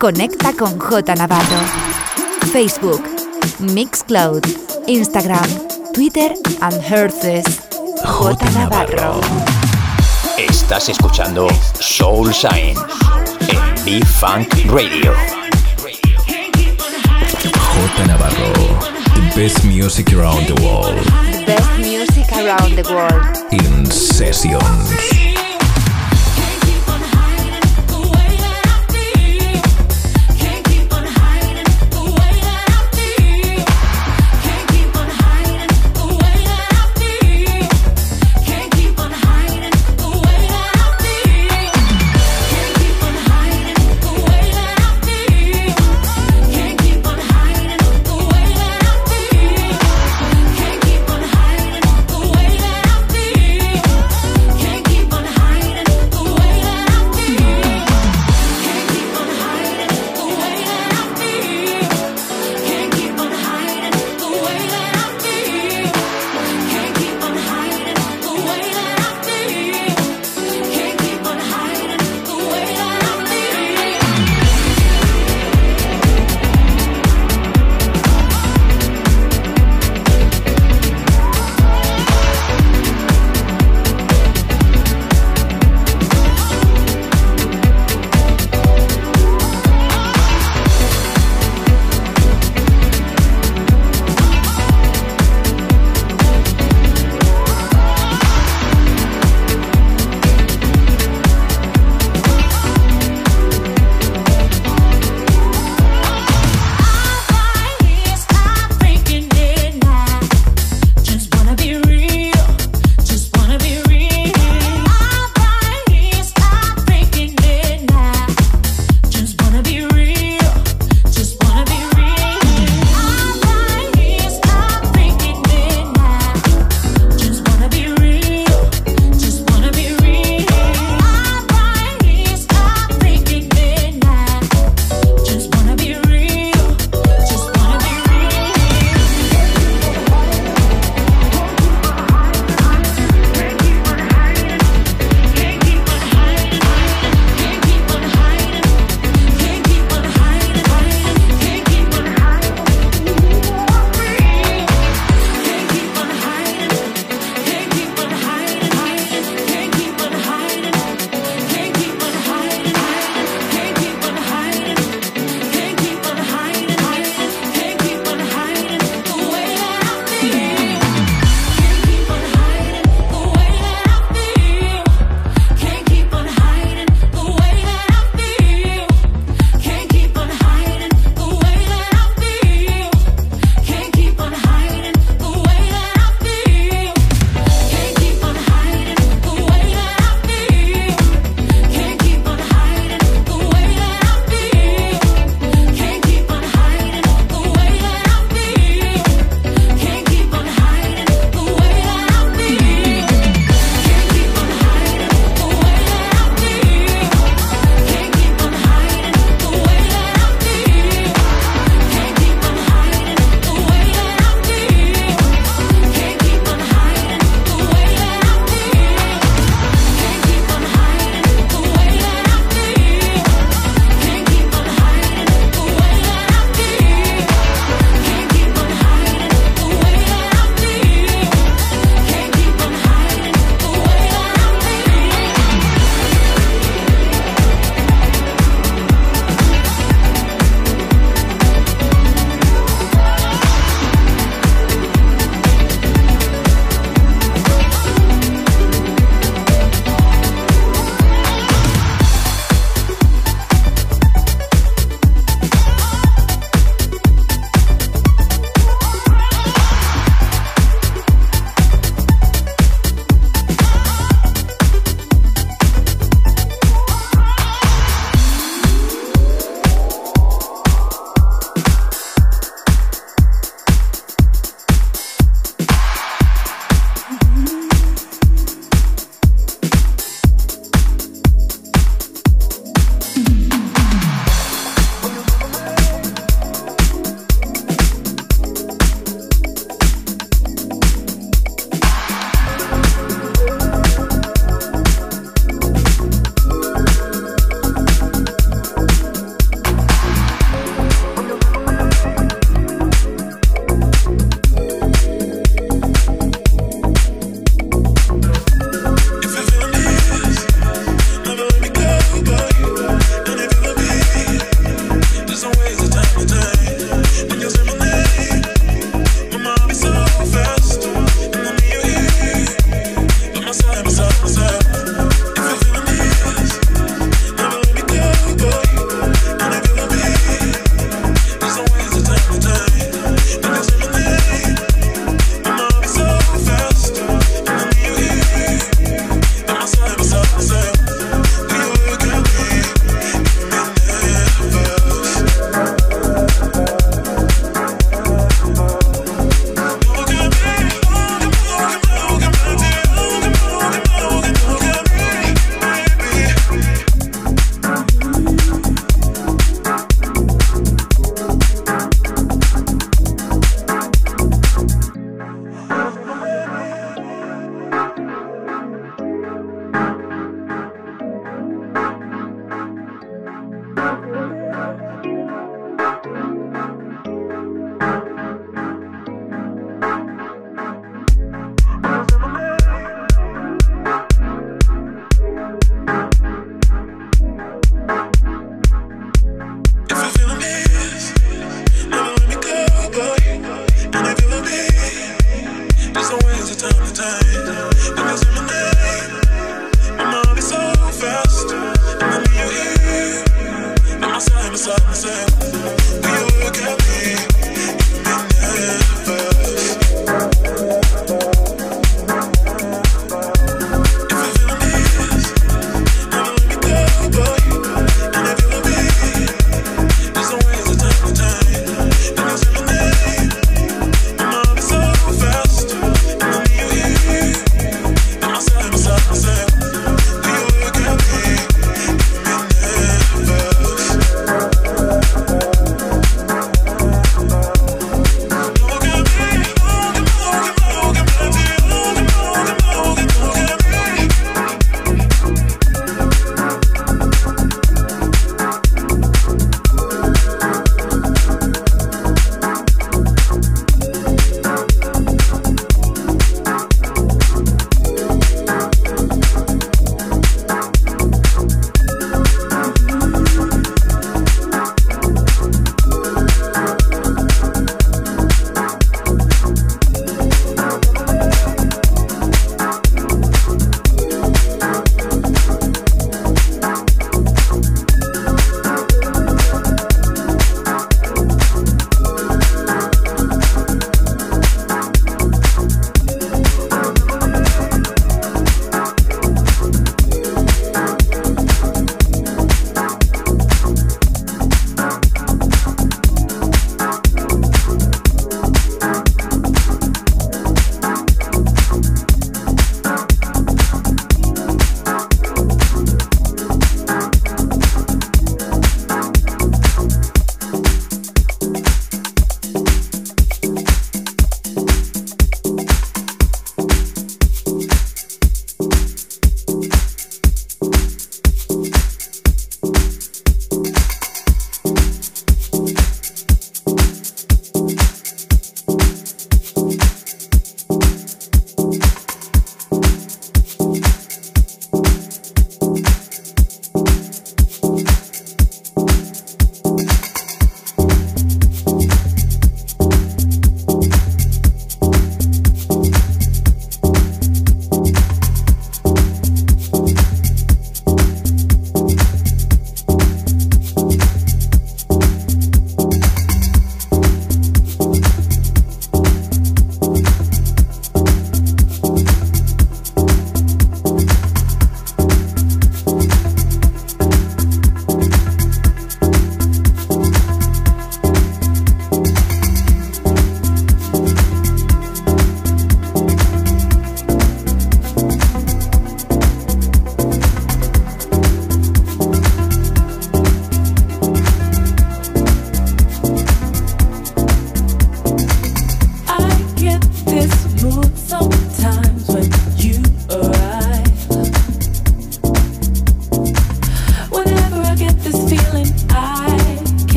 Conecta con J Navarro. Facebook, Mixcloud, Instagram, Twitter and Herces. J. Navarro. Estás escuchando Soul Shine en B-Funk Radio. J Navarro. The best music around the world. Best music around the world. In sessions.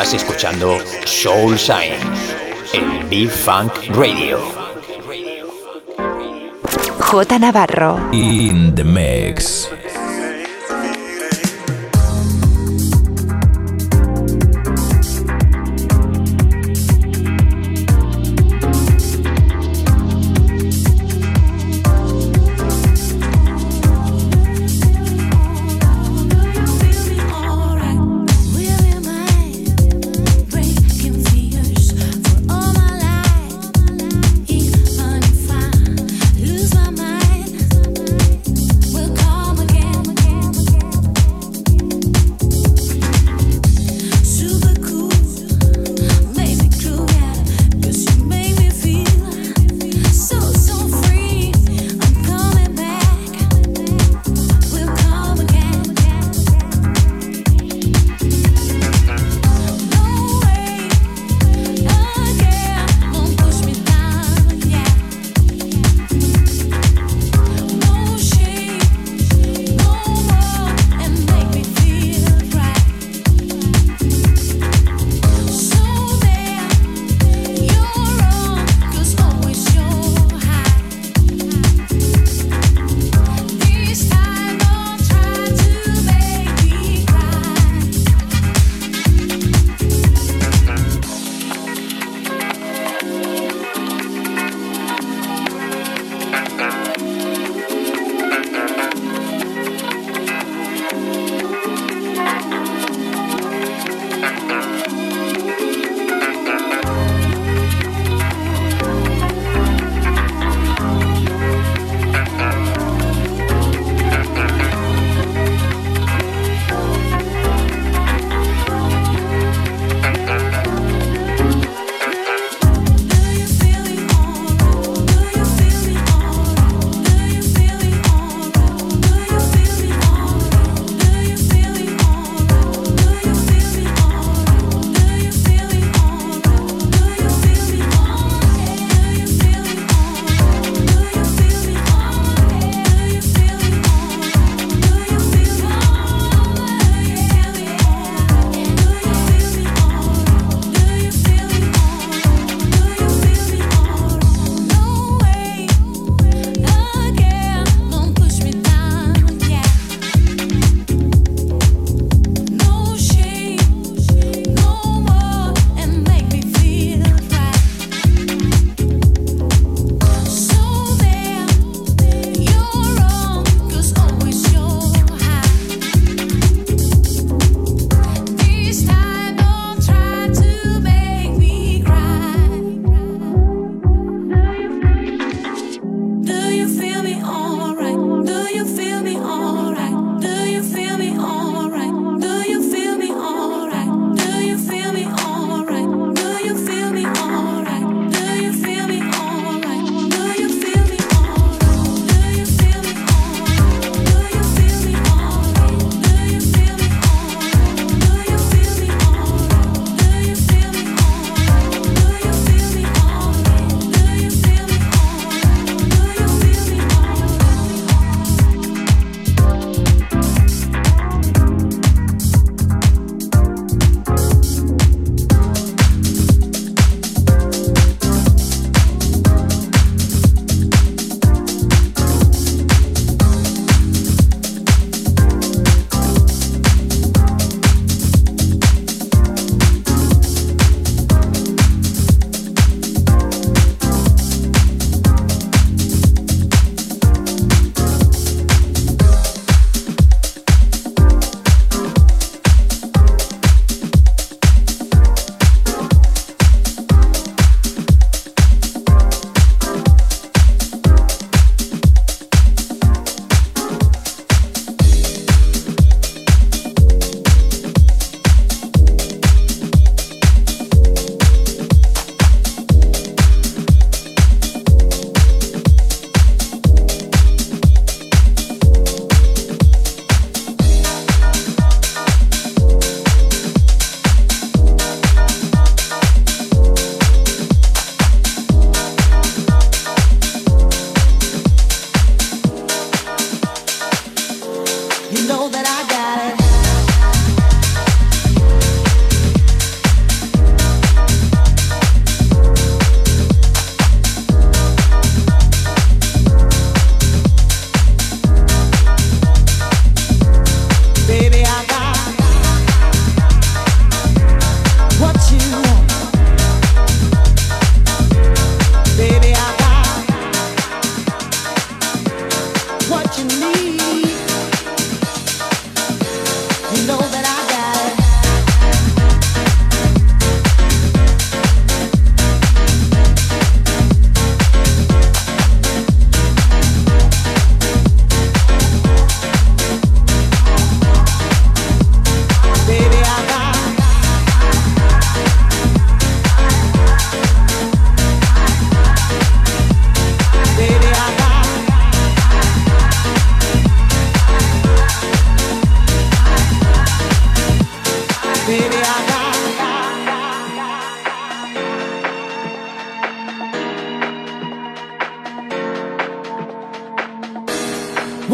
Estás escuchando Soul Sign en B-Funk Radio. J. Navarro. In the mix.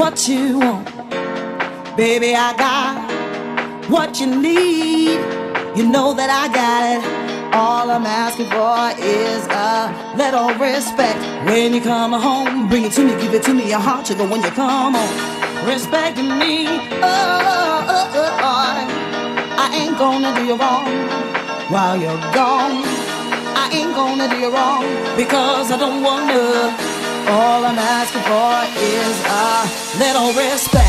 what you want. Baby, I got what you need. You know that I got it. All I'm asking for is a little respect. When you come home, bring it to me, give it to me, your heart sugar when you come home. Respect me, oh, oh, oh, oh. I ain't gonna do you wrong while you're gone. I ain't gonna do you wrong because I don't wanna. All I'm asking for is a little respect.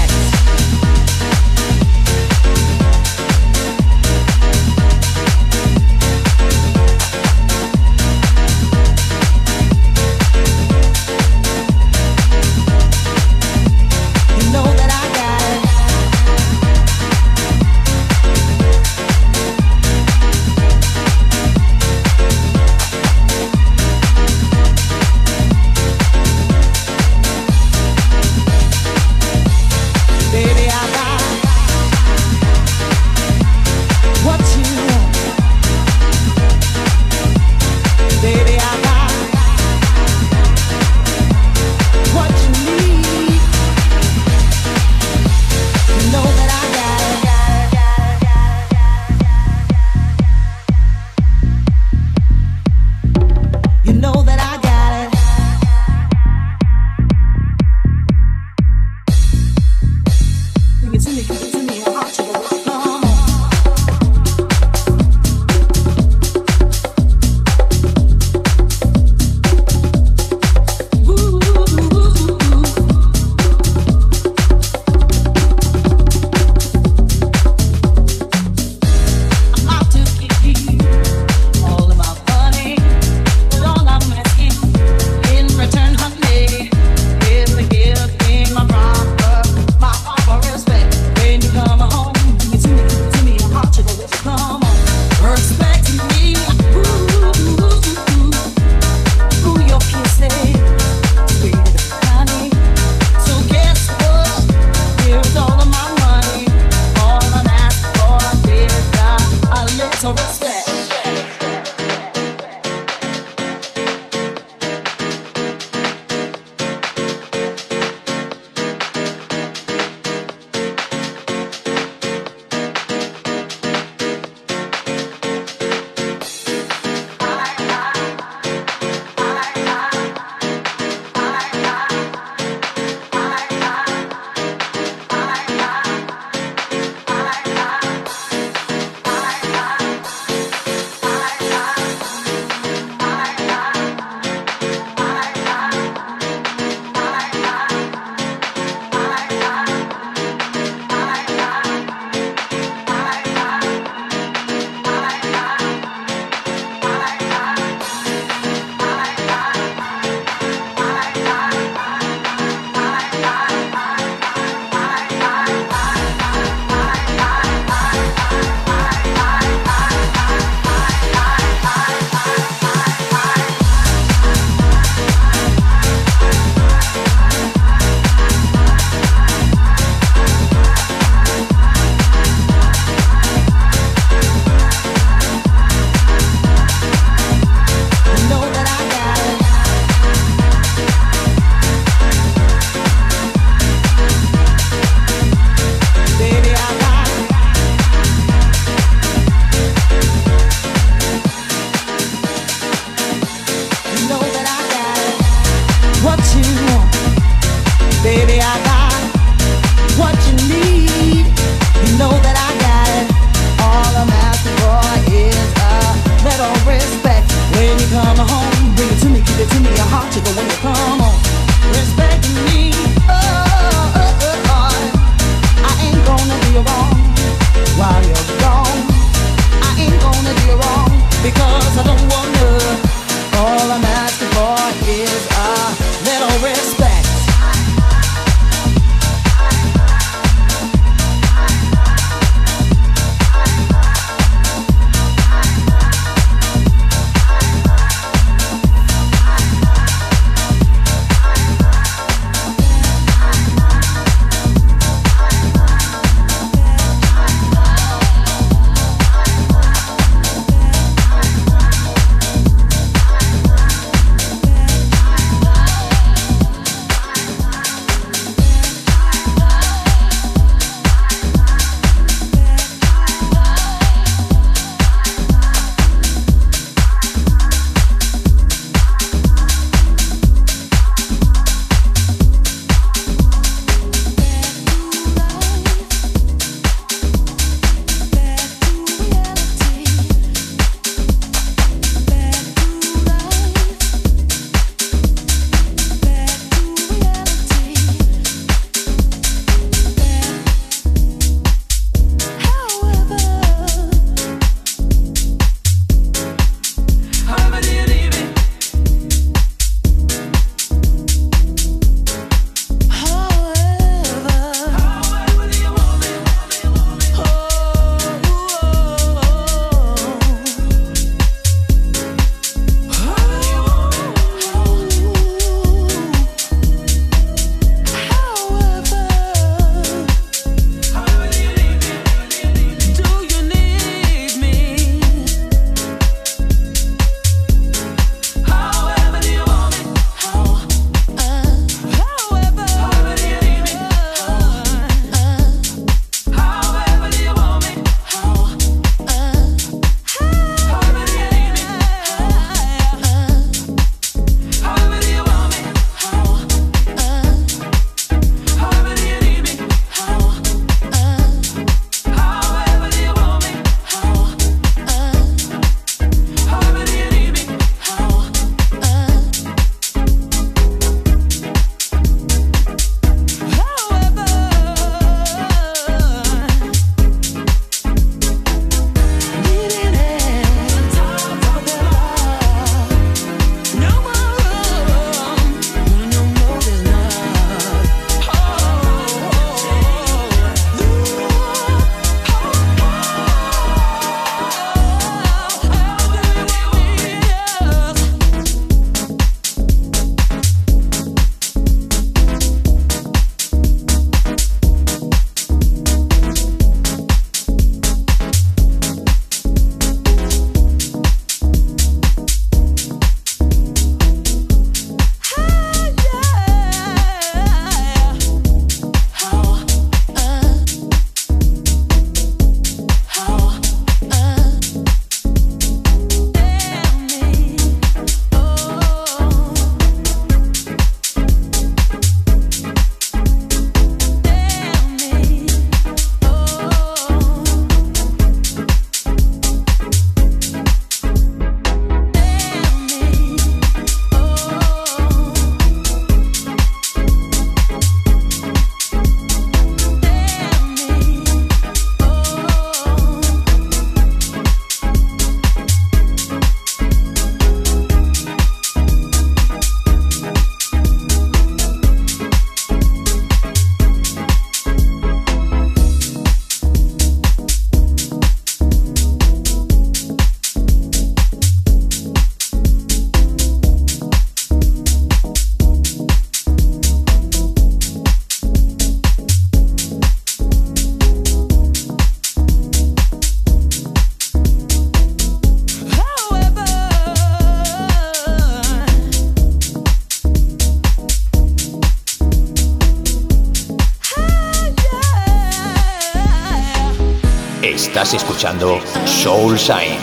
escuchando Soulshine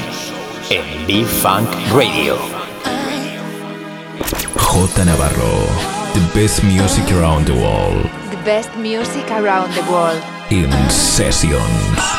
en Be Funk Radio. J. Navarro, the best music around the world. The best music around the world. In sessions.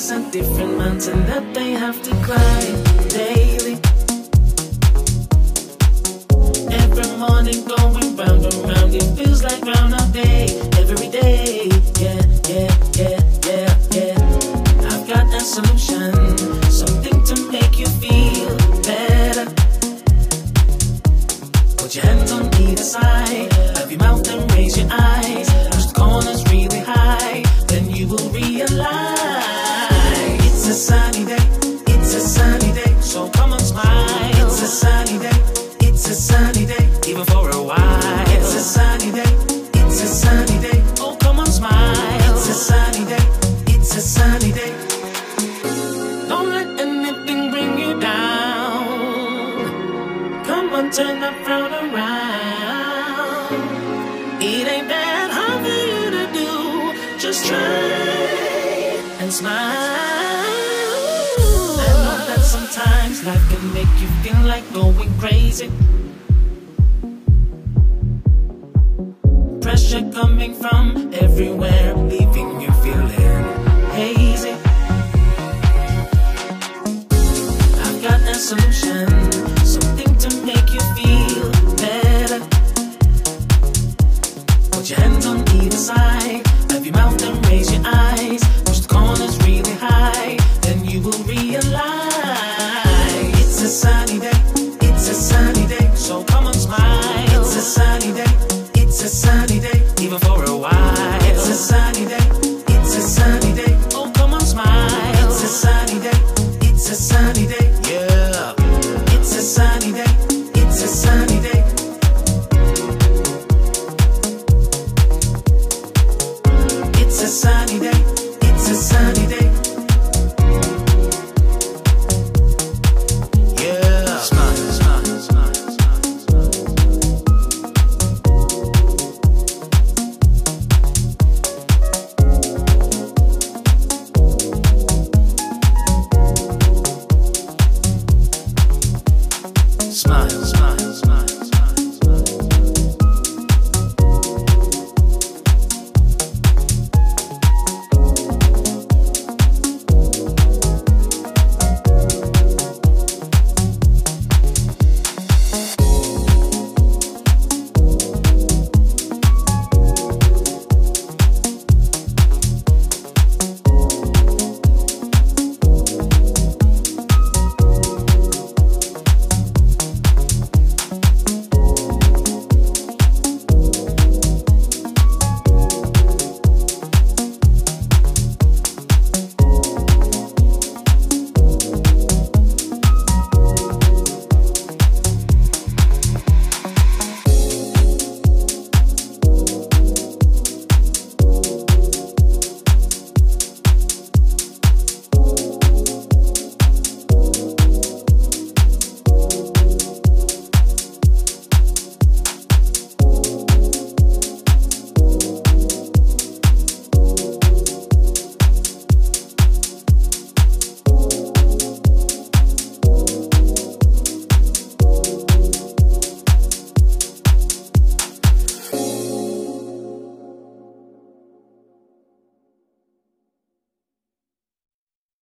has a different mountain that they have to climb daily. Every morning going round and round, it feels like round all day, every day. easy. Pressure coming from everywhere.